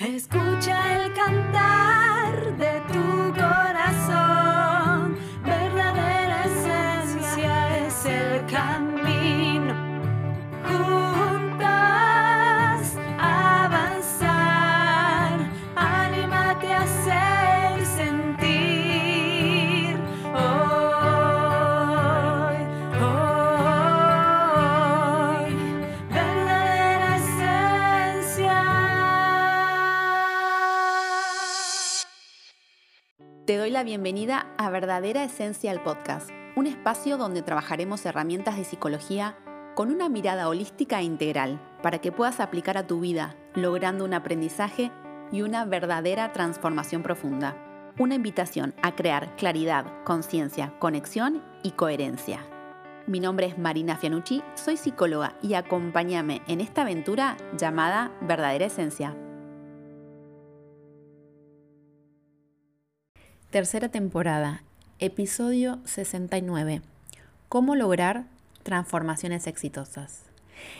Escucha el cantar de Te doy la bienvenida a Verdadera Esencia el Podcast, un espacio donde trabajaremos herramientas de psicología con una mirada holística e integral para que puedas aplicar a tu vida, logrando un aprendizaje y una verdadera transformación profunda. Una invitación a crear claridad, conciencia, conexión y coherencia. Mi nombre es Marina Fianucci, soy psicóloga y acompáñame en esta aventura llamada Verdadera Esencia. Tercera temporada, episodio 69. ¿Cómo lograr transformaciones exitosas?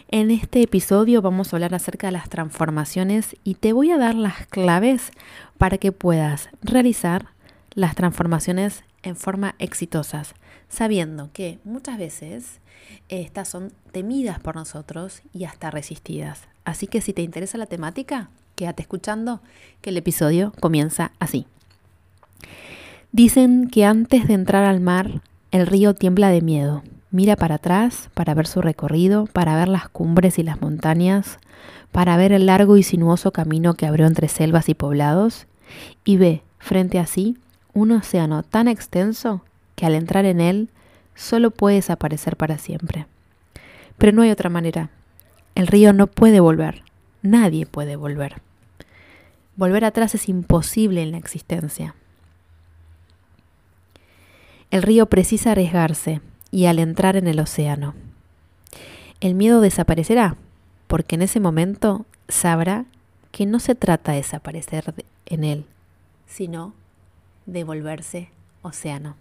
En este episodio vamos a hablar acerca de las transformaciones y te voy a dar las claves para que puedas realizar las transformaciones en forma exitosas, sabiendo que muchas veces eh, estas son temidas por nosotros y hasta resistidas. Así que si te interesa la temática, quédate escuchando que el episodio comienza así. Dicen que antes de entrar al mar, el río tiembla de miedo. Mira para atrás para ver su recorrido, para ver las cumbres y las montañas, para ver el largo y sinuoso camino que abrió entre selvas y poblados, y ve frente a sí un océano tan extenso que al entrar en él solo puede desaparecer para siempre. Pero no hay otra manera. El río no puede volver. Nadie puede volver. Volver atrás es imposible en la existencia. El río precisa arriesgarse y al entrar en el océano. El miedo desaparecerá porque en ese momento sabrá que no se trata de desaparecer en él, sino de volverse océano.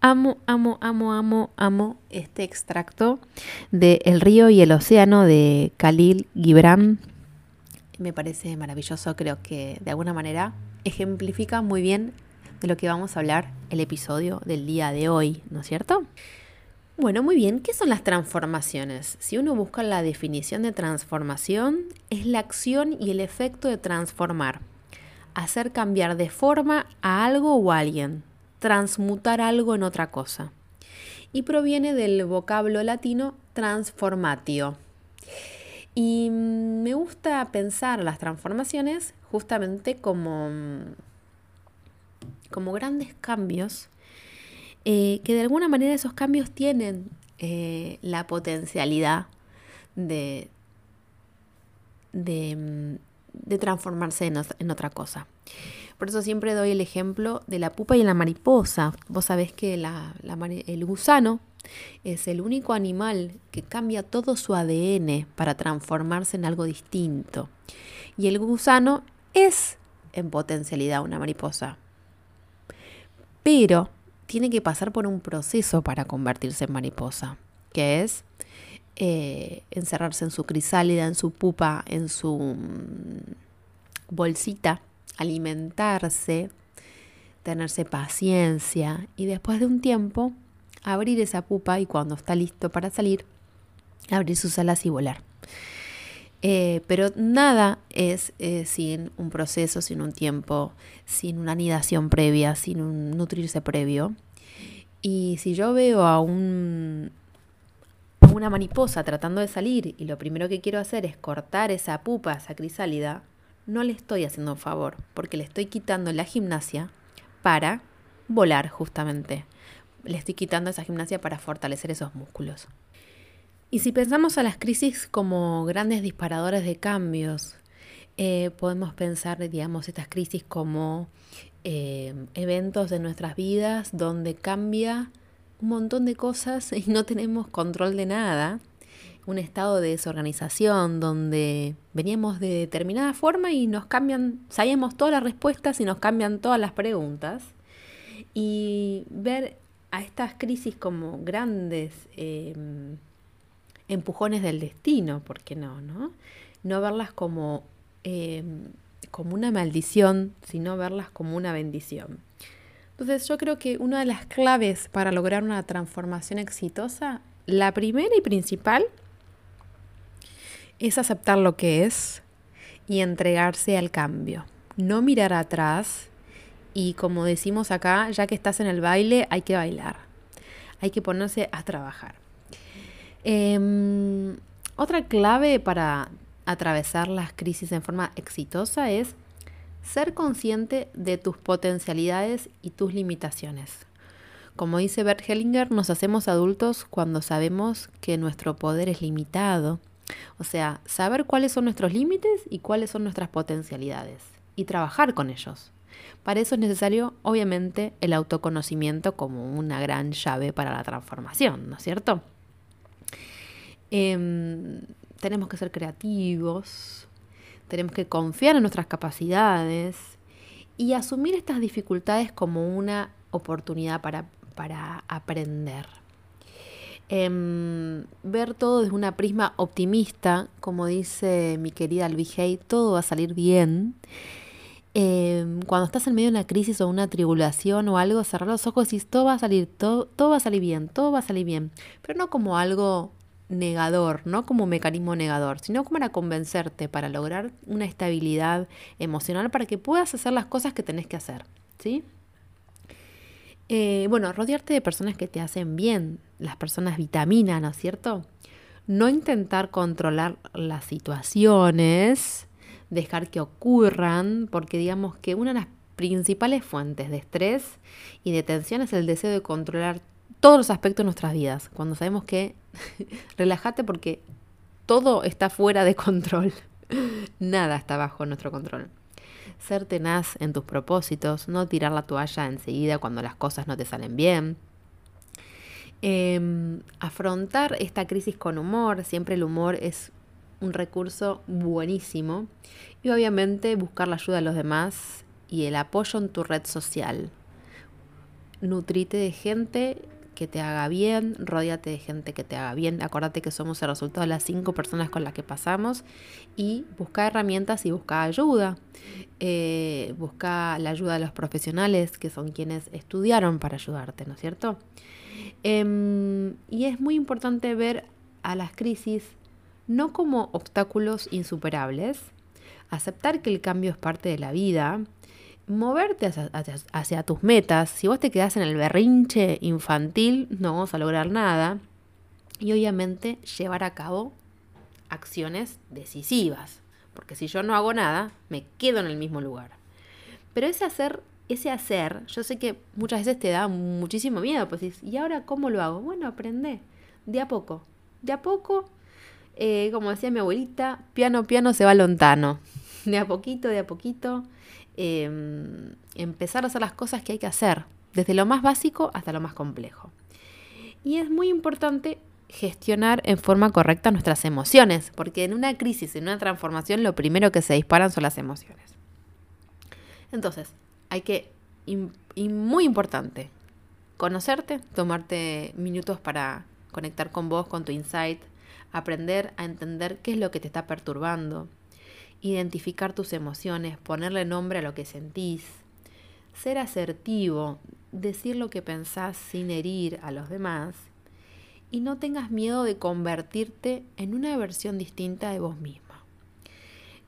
Amo, amo, amo, amo, amo este extracto de El río y el océano de Khalil Gibran. Me parece maravilloso, creo que de alguna manera ejemplifica muy bien de lo que vamos a hablar el episodio del día de hoy, ¿no es cierto? Bueno, muy bien, ¿qué son las transformaciones? Si uno busca la definición de transformación, es la acción y el efecto de transformar, hacer cambiar de forma a algo o a alguien, transmutar algo en otra cosa. Y proviene del vocablo latino transformatio. Y mm, me gusta pensar las transformaciones justamente como como grandes cambios, eh, que de alguna manera esos cambios tienen eh, la potencialidad de, de, mm, transformarse en, otra cosa. Por eso siempre doy el ejemplo de la pupa y la mariposa. Vos sabés que la, el gusano es el único animal que cambia todo su ADN para transformarse en algo distinto. Y el gusano es en potencialidad una mariposa pero tiene que pasar por un proceso para convertirse en mariposa, que es eh, encerrarse en su crisálida, en su pupa, en su mm, bolsita, alimentarse, tenerse paciencia y después de un tiempo abrir esa pupa y cuando está listo para salir, abrir sus alas y volar. Eh, pero nada es eh, sin un proceso, sin un tiempo, sin una anidación previa, sin un nutrirse previo. Y si yo veo a, un, una mariposa tratando de salir y lo primero que quiero hacer es cortar esa pupa, esa crisálida, no le estoy haciendo un favor, porque le estoy quitando la gimnasia para volar justamente. Le estoy quitando esa gimnasia para fortalecer esos músculos. Y si pensamos a las crisis como grandes disparadores de cambios, eh, podemos pensar, digamos, estas crisis como eh, eventos de nuestras vidas donde cambia un montón de cosas y no tenemos control de nada. Un estado de desorganización donde veníamos de determinada forma y nos cambian, sabíamos todas las respuestas y nos cambian todas las preguntas. Y ver a estas crisis como grandes eh, empujones del destino, ¿por qué no? No, no verlas como eh, como una maldición, sino verlas como una bendición. Entonces yo creo que una de las claves para lograr una transformación exitosa, la primera y principal, es aceptar lo que es y entregarse al cambio. No mirar atrás y como decimos acá, ya que estás en el baile, hay que bailar. Hay que ponerse a trabajar. Em, otra clave para atravesar las crisis en forma exitosa es ser consciente de tus potencialidades y tus limitaciones. Como dice Bert Hellinger, nos hacemos adultos cuando sabemos que nuestro poder es limitado. O sea, saber cuáles son nuestros límites y cuáles son nuestras potencialidades y trabajar con ellos. Para eso es necesario, obviamente, el autoconocimiento como una gran llave para la transformación, ¿no es cierto? Em, tenemos que ser creativos, tenemos que confiar en nuestras capacidades y asumir estas dificultades como una oportunidad para, aprender. Em, ver todo desde una prisma optimista, como dice mi querida Alvijay, todo va a salir bien. Em, cuando estás en medio de una crisis o una tribulación o algo, cerrar los ojos y todo va a salir, todo, todo va a salir bien, todo va a salir bien, pero no como algo negador, no como mecanismo negador, sino como para convencerte, para lograr una estabilidad emocional para que puedas hacer las cosas que tenés que hacer, ¿sí? Eh, bueno, rodearte de personas que te hacen bien, las personas vitamina, ¿no es cierto? No intentar controlar las situaciones, dejar que ocurran, porque digamos que una de las principales fuentes de estrés y de tensión es el deseo de controlar todos los aspectos de nuestras vidas, cuando sabemos que relájate porque todo está fuera de control, nada está bajo nuestro control. Ser tenaz en tus propósitos, no tirar la toalla enseguida cuando las cosas no te salen bien. Em, afrontar esta crisis con humor, siempre el humor es un recurso buenísimo. Y obviamente buscar la ayuda de los demás y el apoyo en tu red social. Nutrite de gente que te haga bien, rodeate de gente que te haga bien. Acordate que somos el resultado de las cinco personas con las que pasamos y busca herramientas y busca ayuda. Eh, busca la ayuda de los profesionales que son quienes estudiaron para ayudarte, ¿no es cierto? Em, y es muy importante ver a las crisis no como obstáculos insuperables, aceptar que el cambio es parte de la vida, moverte hacia, tus metas. Si vos te quedás en el berrinche infantil, no vamos a lograr nada. Y obviamente llevar a cabo acciones decisivas. Porque si yo no hago nada, me quedo en el mismo lugar. Pero ese hacer, ese hacer, yo sé que muchas veces te da muchísimo miedo. Pues ¿y ahora cómo lo hago? Bueno, aprende. De a poco. De a poco eh, como decía mi abuelita, piano, piano se va lontano. De a poquito, de a poquito, em, empezar a hacer las cosas que hay que hacer, desde lo más básico hasta lo más complejo. Y es muy importante gestionar en forma correcta nuestras emociones, porque en una crisis, en una transformación, lo primero que se disparan son las emociones. Entonces, hay que, y muy importante, conocerte, tomarte minutos para conectar con vos, con tu insight, aprender a entender qué es lo que te está perturbando, identificar tus emociones, ponerle nombre a lo que sentís, ser asertivo, decir lo que pensás sin herir a los demás y no tengas miedo de convertirte en una versión distinta de vos misma.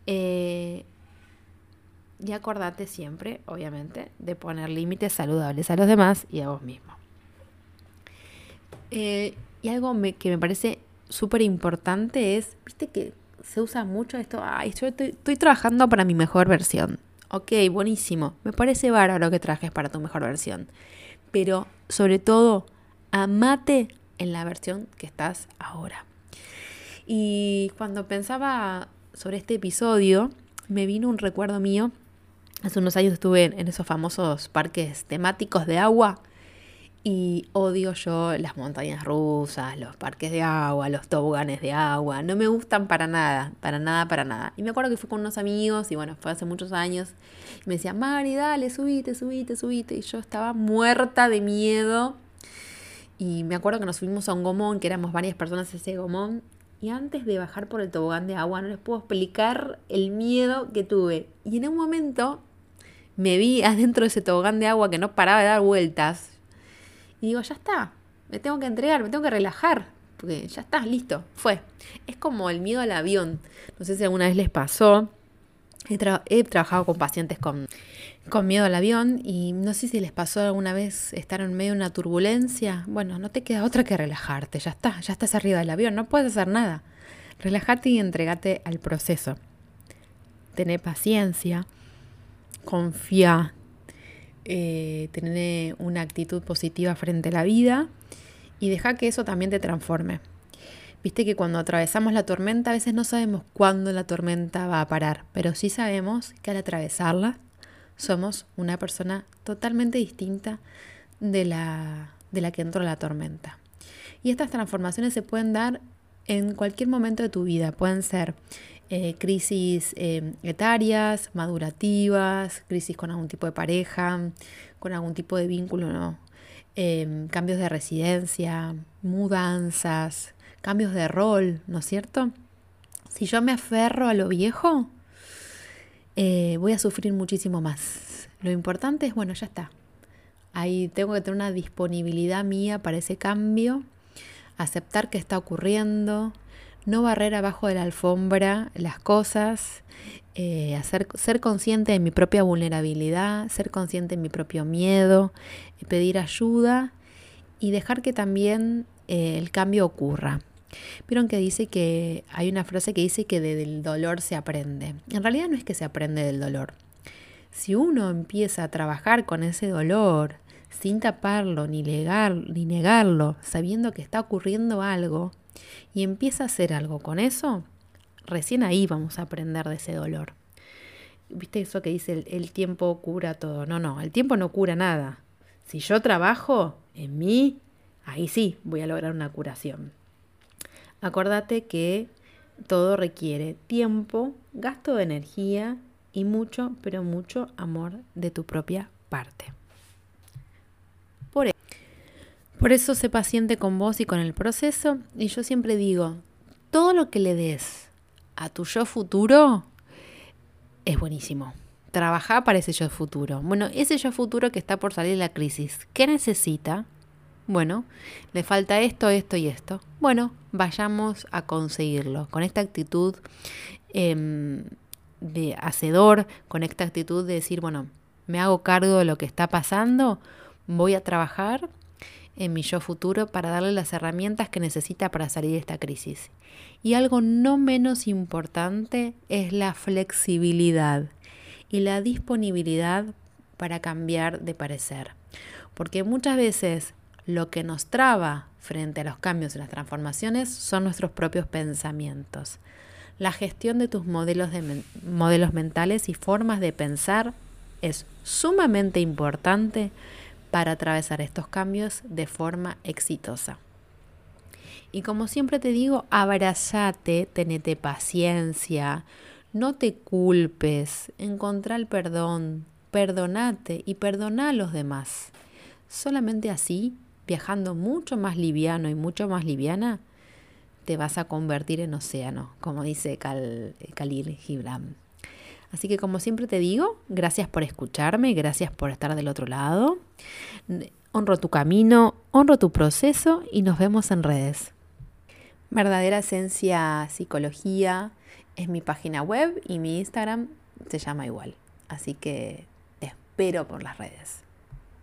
Eh, y acordate siempre, obviamente, de poner límites saludables a los demás y a vos mismo. Eh, y algo que me parece súper importante es, viste que se usa mucho esto, ay, yo estoy, trabajando para mi mejor versión. Ok, buenísimo, me parece bárbaro que trajes para tu mejor versión. Pero sobre todo, amate en la versión que estás ahora. Y cuando pensaba sobre este episodio, me vino un recuerdo mío. Hace unos años estuve en esos famosos parques temáticos de agua y odio yo las montañas rusas, los parques de agua, los toboganes de agua. No me gustan para nada, para nada, para nada. Y me acuerdo que fui con unos amigos y bueno, fue hace muchos años. Y me decían, Mari, dale, subite, subite, subite. Y yo estaba muerta de miedo. Y me acuerdo que nos subimos a un gomón, que éramos varias personas ese gomón. Y antes de bajar por el tobogán de agua, no les puedo explicar el miedo que tuve. Y en un momento me vi adentro de ese tobogán de agua que no paraba de dar vueltas. Y digo, ya está, me tengo que entregar, me tengo que relajar, porque ya está, listo, fue. Es como el miedo al avión. No sé si alguna vez les pasó. He, trabajado con pacientes con, con, miedo al avión y no sé si les pasó alguna vez estar en medio de una turbulencia. Bueno, no te queda otra que relajarte, ya está, ya estás arriba del avión, no puedes hacer nada. Relájate y entregate al proceso. Tené paciencia, confía, eh, tener una actitud positiva frente a la vida y deja que eso también te transforme. Viste que cuando atravesamos la tormenta a veces no sabemos cuándo la tormenta va a parar, pero sí sabemos que al atravesarla somos una persona totalmente distinta de la, de la que entró la tormenta. Y estas transformaciones se pueden dar en cualquier momento de tu vida. Pueden ser eh, crisis eh, etarias, madurativas, crisis con algún tipo de pareja, con algún tipo de vínculo, ¿no? Em, cambios de residencia, mudanzas, cambios de rol, ¿no es cierto? Si yo me aferro a lo viejo, eh, voy a sufrir muchísimo más. Lo importante es, bueno, ya está. Ahí tengo que tener una disponibilidad mía para ese cambio, aceptar que está ocurriendo, no barrer abajo de la alfombra las cosas, eh, ser consciente de mi propia vulnerabilidad, ser consciente de mi propio miedo, pedir ayuda y dejar que también eh, el cambio ocurra. Vieron que dice que hay una frase que dice que del dolor se aprende. En realidad no es que se aprende del dolor. Si uno empieza a trabajar con ese dolor sin taparlo ni, ni negarlo, sabiendo que está ocurriendo algo, y empieza a hacer algo con eso, recién ahí vamos a aprender de ese dolor. ¿Viste eso que dice el, tiempo cura todo? No, no, el tiempo no cura nada. Si yo trabajo en mí, ahí sí voy a lograr una curación. Acordate que todo requiere tiempo, gasto de energía y mucho, pero mucho amor de tu propia parte. Por eso sé paciente con vos y con el proceso. Y yo siempre digo, todo lo que le des a tu yo futuro es buenísimo. Trabaja para ese yo futuro. Bueno, ese yo futuro que está por salir de la crisis, ¿qué necesita? Bueno, le falta esto, esto y esto. Bueno, vayamos a conseguirlo. Con esta actitud em, de hacedor, con esta actitud de decir, bueno, me hago cargo de lo que está pasando, voy a trabajar en mi yo futuro para darle las herramientas que necesita para salir de esta crisis. Y algo no menos importante es la flexibilidad y la disponibilidad para cambiar de parecer. Porque muchas veces lo que nos traba frente a los cambios y las transformaciones son nuestros propios pensamientos. La gestión de tus modelos, de modelos mentales y formas de pensar es sumamente importante para atravesar estos cambios de forma exitosa. Y como siempre te digo, abrazate, tenete paciencia, no te culpes, encontrá el perdón, perdonate y perdona a los demás. Solamente así, viajando mucho más liviano y mucho más liviana, te vas a convertir en océano, como dice Khalil Gibran. Así que como siempre te digo, gracias por escucharme, gracias por estar del otro lado. Honro tu camino, honro tu proceso y nos vemos en redes. Verdadera Esencia Psicología es mi página web y mi Instagram se llama igual. Así que te espero por las redes.